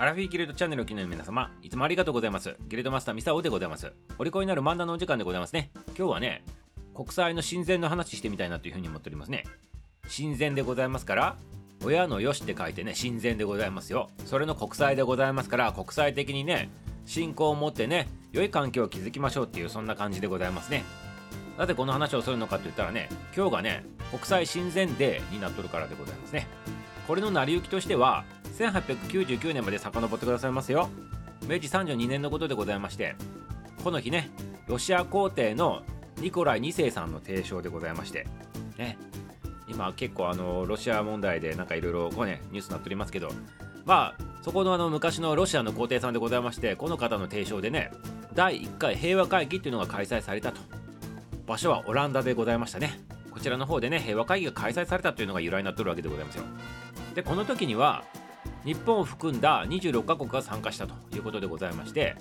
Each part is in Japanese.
アラフィーギルドチャンネルを機能の皆様、いつもありがとうございます。ギルドマスターミサオでございます。お利口になる漫談のお時間でございますね。今日はね、国際の親善の話してみたいなというふうに思っておりますね。親善でございますから、親のよしって書いてね、親善でございますよ。それの国際でございますから、国際的にね、信仰を持ってね、良い環境を築きましょうっていう、そんな感じでございますね。なぜこの話をするのかって言ったらね、今日がね、国際親善デーになっとるからでございますね。これの成り行きとしては、1899年まで遡ってくださいますよ。明治32年のことでございましてこの日ねロシア皇帝のニコライ2世さんの提唱でございましてね今結構あのロシア問題でなんかいろいろねニュースになっておりますけどまあそこのあの昔のロシアの皇帝さんでございましてこの方の提唱でね第1回平和会議っていうのが開催されたと。場所はオランダでございましたね。こちらの方でね平和会議が開催されたというのが由来になってるわけでございますよ。でこの時には日本を含んだ26カ国が参加したということでございまして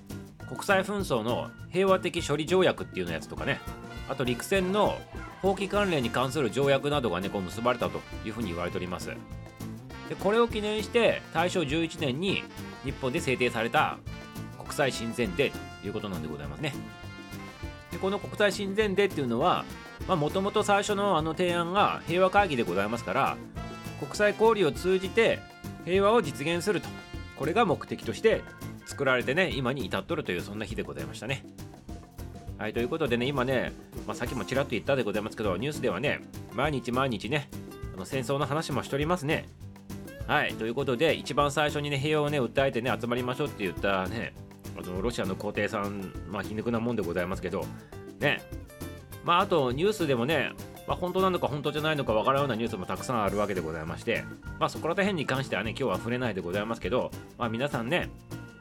国際紛争の平和的処理条約っていうのやつとかねあと陸戦の法規関連に関する条約などがねこう結ばれたというふうに言われております。でこれを記念して大正11年に日本で制定された国際親善デーということなんでございますね。でこの国際親善デーっていうのはもともと最初のあの提案が平和会議でございますから国際交流を通じて平和を実現すると。これが目的として作られてね今に至っとるというそんな日でございましたね。はいということでね今ね、まあ、さっきもちらっと言ったでございますけどニュースではね毎日毎日ねあの戦争の話もしておりますね。はいということで一番最初にね平和をね訴えてね集まりましょうって言ったねあのロシアの皇帝さんまあ皮肉なもんでございますけどね。まああとニュースでもねまあ、本当なのか本当じゃないのかわからんようなニュースもたくさんあるわけでございまして、まあ、そこら辺に関してはね今日は触れないでございますけど、まあ、皆さんね、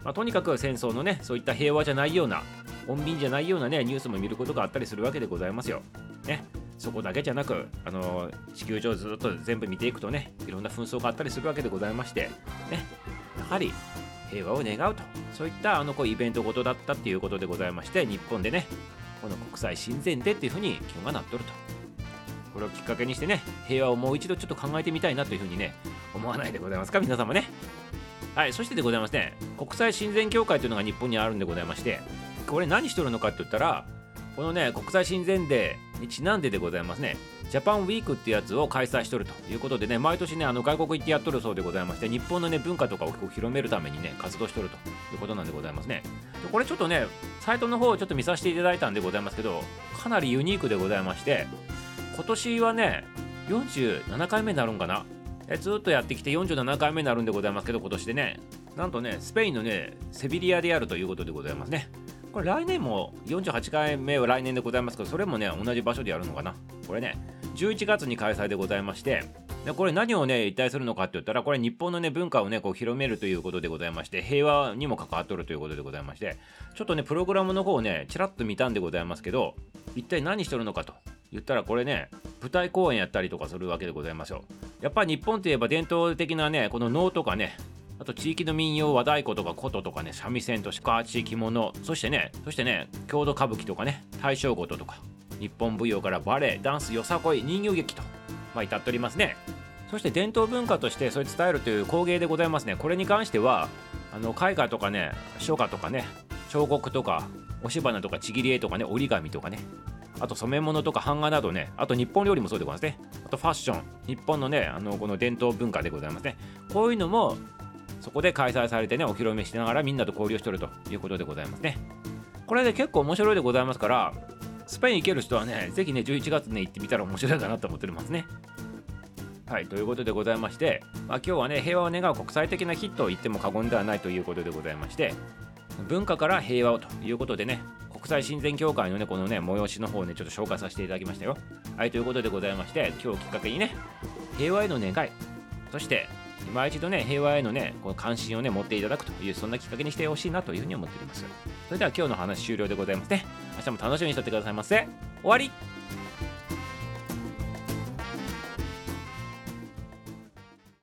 まあ、とにかく戦争のねそういった平和じゃないような穏便じゃないようなねニュースも見ることがあったりするわけでございますよ。ね。そこだけじゃなく、あの地球上ずっと全部見ていくとねいろんな紛争があったりするわけでございましてね。やはり平和を願うとそういったあのこうイベントごとだったっていうことでございまして日本でねこの国際親善でっていうふうに気温がなっとると。これをきっかけにしてね平和をもう一度ちょっと考えてみたいなというふうにね思わないでございますか？皆様ね。はいそしてでございますね。国際親善協会というのが日本にあるんでございましてこれ何しとるのかって言ったらこのね国際親善デーにちなんででございますね。ジャパンウィークってやつを開催しとるということでね毎年ねあの外国行ってやっとるそうでございまして日本のね文化とかを広めるためにね活動しとるということなんでございますね。でこれちょっとねサイトの方をちょっと見させていただいたんでございますけどかなりユニークでございまして今年はね47回目になるんかな。えずっとやってきて47回目になるんでございますけど今年でね。なんとねスペインのねセビリアでやるということでございますね。これ来年も48回目は来年でございますけどそれもね同じ場所でやるのかな。これね11月に開催でございましてでこれ何をね一体するのかって言ったらこれ日本のね文化をねこう広めるということでございまして平和にも関わっとるということでございましてちょっとねプログラムの方をねちらっと見たんでございますけど一体何しとるのかと言ったらこれね舞台公演やったりとかするわけでございますよ。やっぱり日本といえば伝統的なねこの能とかねあと地域の民謡和太鼓とか琴とかね三味線とか地着物そしてねそしてね郷土歌舞伎とかね大正琴とか日本舞踊からバレエダンスよさこい人形劇とまあ至っておりますね。そして伝統文化としてそれ伝えるという工芸でございますねこれに関してはあの絵画とかね書画とかね彫刻とか押し花とかちぎり絵とかね折り紙とかねあと染め物とか版画などね、あと日本料理もそうでございますね。あとファッション、日本のね、あのこの伝統文化でございますね。こういうのもそこで開催されてね、お披露目しながらみんなと交流してるということでございますね。これで結構面白いでございますから、スペイン行ける人はね、ぜひね、11月ね、行ってみたら面白いかなと思っておりますね。はい、ということでございまして、まあ、今日はね、平和を願う国際的な日と言っても過言ではないということでございまして、文化から平和をということでね、国際親善協会のね、このね、催しの方をね、ちょっと紹介させていただきましたよ。はい、ということでございまして、今日きっかけにね、平和への願い、そして、今一度ね、平和へのね、この関心をね、持っていただくという、そんなきっかけにしてほしいなというふうに思っております。それでは今日の話終了でございますね。明日も楽しみにしておってくださいませ。終わり